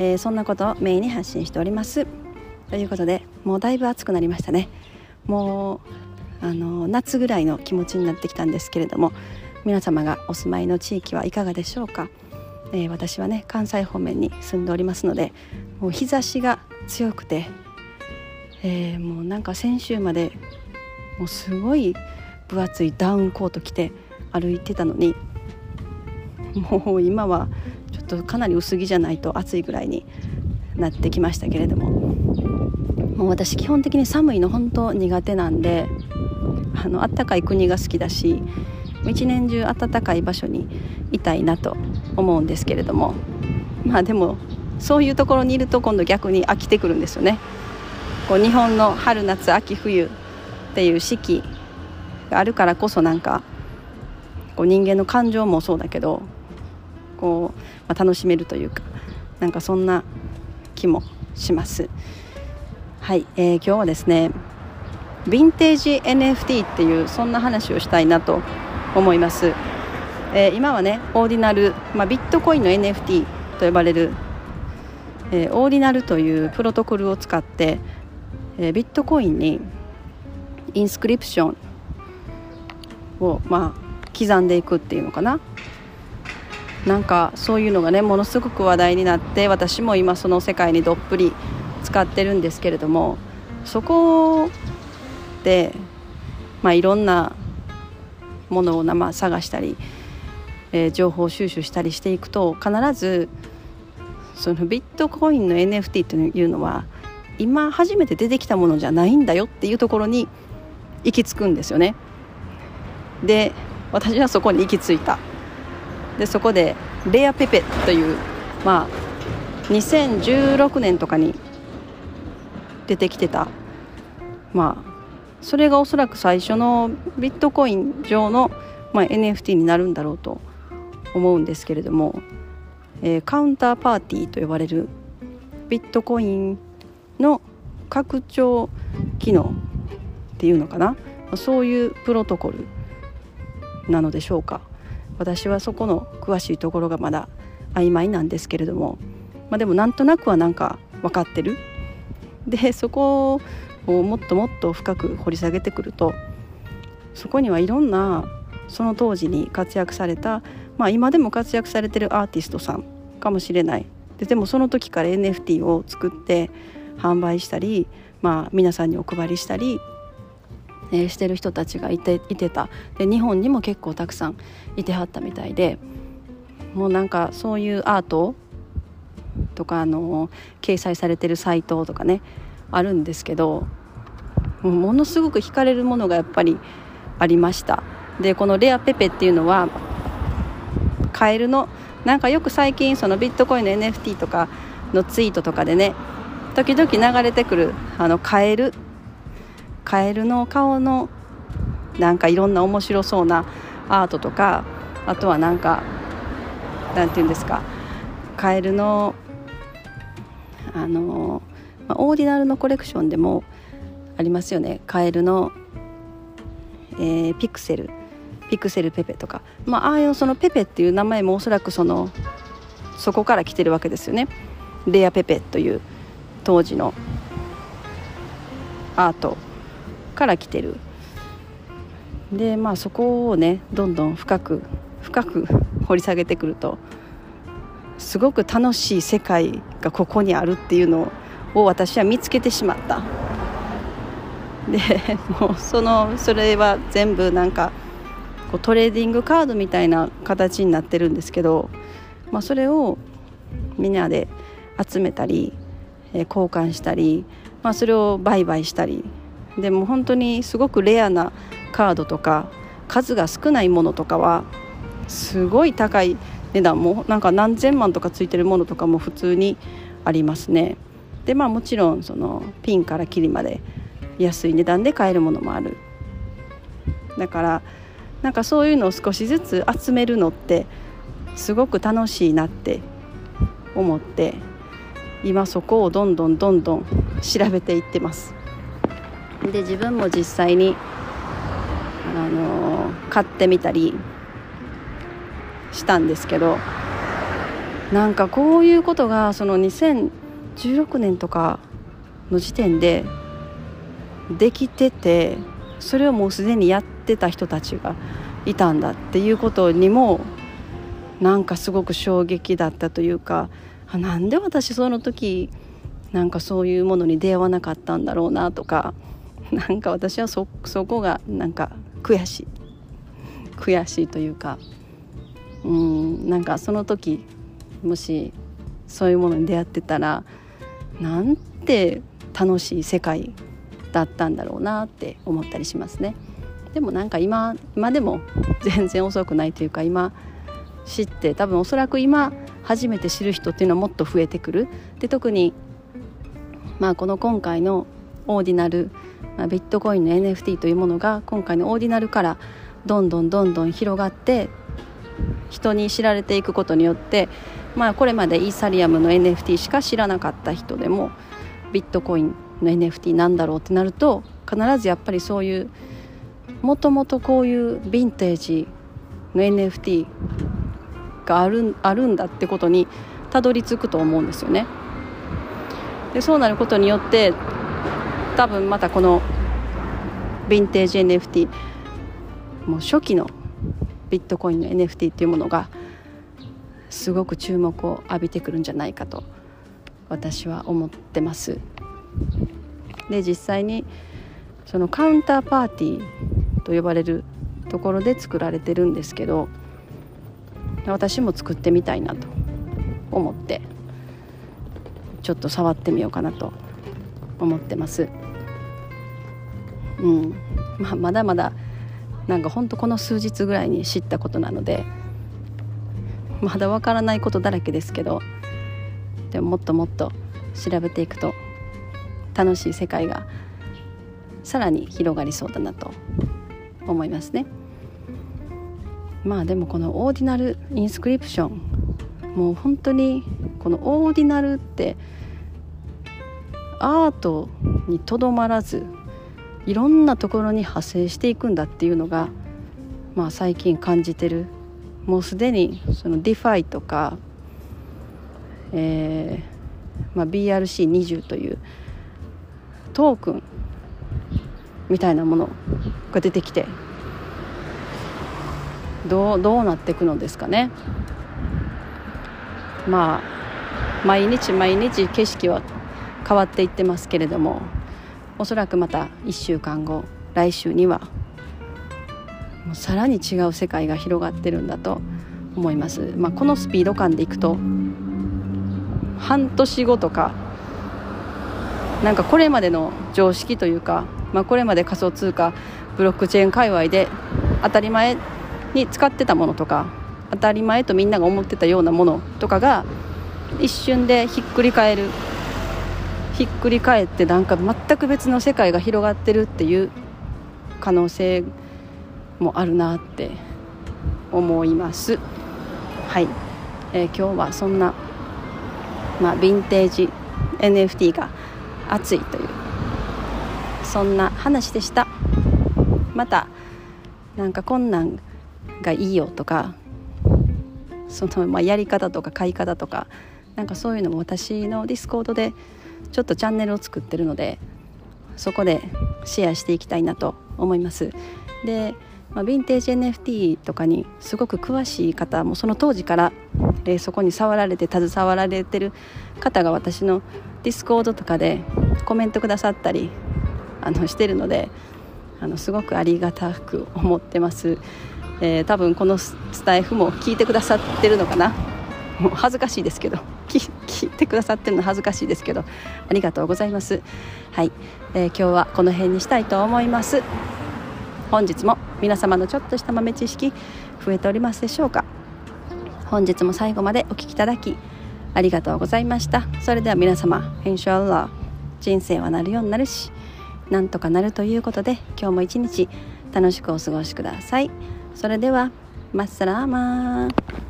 えー、そんなことをメインに発信しております。ということでもうだいぶ暑くなりましたね。もうあの夏ぐらいの気持ちになってきたんですけれども皆様がお住まいの地域はいかがでしょうか、えー、私はね関西方面に住んでおりますのでもう日差しが強くて、えー、もうなんか先週までもうすごい分厚いダウンコート着て歩いてたのにもう今はとかなり薄着じゃないと暑いぐらいになってきましたけれどももう私基本的に寒いの本当苦手なんであの暖かい国が好きだし一年中暖かい場所にいたいなと思うんですけれどもまあでもそういうところにいると今度逆に飽きてくるんですよね。こう日本の春夏秋冬っていう四季があるからこそなんかこう人間の感情もそうだけどこう、まあ、楽しめるというかなんかそんな気もします。はい、えー、今日はですねヴィンテージ NFT っていうそんな話をしたいなと思います、えー、今はねオーディナル、まあ、ビットコインの NFT と呼ばれる、えー、オーディナルというプロトコルを使って、えー、ビットコインにインスクリプションをまあ刻んでいくっていうのかな。なんかそういうのがねものすごく話題になって私も今その世界にどっぷり使ってるんですけれどもそこで、まあ、いろんなものを生探したり、えー、情報収集したりしていくと必ずそのビットコインの NFT というのは今初めて出てきたものじゃないんだよっていうところに行き着くんですよね。で私はそこに行き着いたでそこでレアペペというまあ2016年とかに出てきてた。まあそれがおそらく最初のビットコイン上の、まあ、NFT になるんだろうと思うんですけれども、えー、カウンターパーティーと呼ばれるビットコインの拡張機能っていうのかな。そういうプロトコルなのでしょうか。私はそこの詳しいところがまだ曖昧なんですけれども、まあ、でもなんとなくはなんか分かってる。でそこをもっともっと深く掘り下げてくるとそこにはいろんなその当時に活躍された、まあ、今でも活躍されてるアーティストさんかもしれない。ででもその時から NFT を作って販売したり、まあ、皆さんにお配りしたりえー、してる人たちがいていてた。で日本にも結構たくさんいてはったみたいでもうなんかそういうアートとかあの掲載されてるサイトとかねあるんですけどもものすごく惹かれるものがやっぱりありました。でこのレアペペっていうのはカエルのなんかよく最近そのビットコインの NFT とかのツイートとかでね時々流れてくるあのカエルカエルの顔のなんかいろんな面白そうなアートとかあとはなんかなんて言うんですかカエルのあの、まオーディナルのコレクションでもありますよね。カエルの、えー、ピクセルピクセルペペとか、まあ、ああいうそのペペっていう名前もおそらくそのそこから来てるわけですよね。レアペペという当時のアート。から来てる。でまあそこをねどんどん深く深く 掘り下げてくるとすごく楽しい世界がここにあるっていうのを私は見つけてしまった。で もうそのそれは全部なんかこうトレーディングカードみたいな形になってるんですけど、まあ、それをみんなで集めたり、交換したり、まあ、それを売買したりでも本当にすごくレアなカードとか数が少ないものとかはすごい高い値段もなんか何千万とかついてるものとかも普通にありますね。でまあもちろんそのピンからキリまで安い値段で買えるものもある。だからなんかそういうのを少しずつ集めるのってすごく楽しいなって思って今そこをどんどんどんどん調べていってます。で自分も実際に、あのー、買ってみたりしたんですけどなんかこういうことがその2016年とかの時点でできててそれをもうすでにやってた人たちがいたんだっていうことにもなんかすごく衝撃だったというかあなんで私その時なんかそういうものに出会わなかったんだろうなとか なんか私はそそこがなんか悔しい悔しいというかうんなんかその時もしそういうものに出会ってたらなんて楽しい世界だったんだろうなって思ったりしますね。でもなんか今今でも 全然遅くないというか今知って多分おそらく今初めて知る人っていうのはもっと増えてくるで特にまあこの今回のオーディナル、まあ、ビットコインの NFT というものが今回のオーディナルからどんどんどんどん広がって人に知られていくことによって、まあ、これまでイーサリアムの NFT しか知らなかった人でもビットコインの NFT なんだろうってなると必ずやっぱりそういうもともとこういうヴィンテージの NFT があるあるんだってことにたどり着くと思うんですよね。でそうなることによって多分またこのヴィンテージ NFT もう初期のビットコインの NFT っていうものがすごく注目を浴びてくるんじゃないかと私は思ってます。で実際にそのカウンターパーティーと呼ばれるところで作られてるんですけど私も作ってみたいなと思ってちょっと触ってみようかなと思ってます。うんまあ、まだまだなんかほんとこの数日ぐらいに知ったことなのでまだわからないことだらけですけどでももっともっと調べていくと楽しい世界がさらに広がりそうだなと思いますね。まあでもこの Ordinal Inscription もう本当にこの Ordinal ってアートにとどまらずいろんなところに派生していくんだっていうのが、まあ、最近感じてる。もうすでにその DeFi とか、えーまあ、BRC20 というトークンみたいなものが出てきてどうどうなっていくのですかね。まあ毎日毎日景色は変わっていってますけれどもおそらくまた1週間後来週にはもうさらに違う世界が広がってるんだと思います、まあ、このスピード感でいくと半年後とかなんかこれまでの常識というか、まあ、これまで仮想通貨ブロックチェーン界隈で当たり前に使ってたものとか当たり前とみんなが思ってたようなものとかが一瞬でひっくり返るひっくり返ってなんか全く別の世界が広がってるっていう可能性もあるなって思います。はい、えー、今日はそんな、まあ、ヴィンテージ NFT が熱いというそんな話でした。またなんかこんなんがいいよとかそのまあやり方とか買い方とかなんかそういうのも私の Discord でちょっとチャンネルを作ってるのでそこでシェアしていきたいなと思います。で、まあ、ヴィンテージ NFT とかにすごく詳しい方もその当時から、えー、そこに触られて携わられてる方が私の Discord とかでコメントくださったりあのしてるのであのすごくありがたく思ってます、えー、多分このスタイフも聞いてくださってるのかな。もう恥ずかしいですけど。聞いてくださってるの恥ずかしいですけどありがとうございます。はい、えー、今日はこの辺にしたいと思います。本日も皆様のちょっとした豆知識増えておりますでしょうか。本日も最後までお聴きいただきありがとうございました。それでは皆様インシャアラ人生はなるようになるしなんとかなるということで今日も一日楽しくお過ごしください。それではマッサラーマー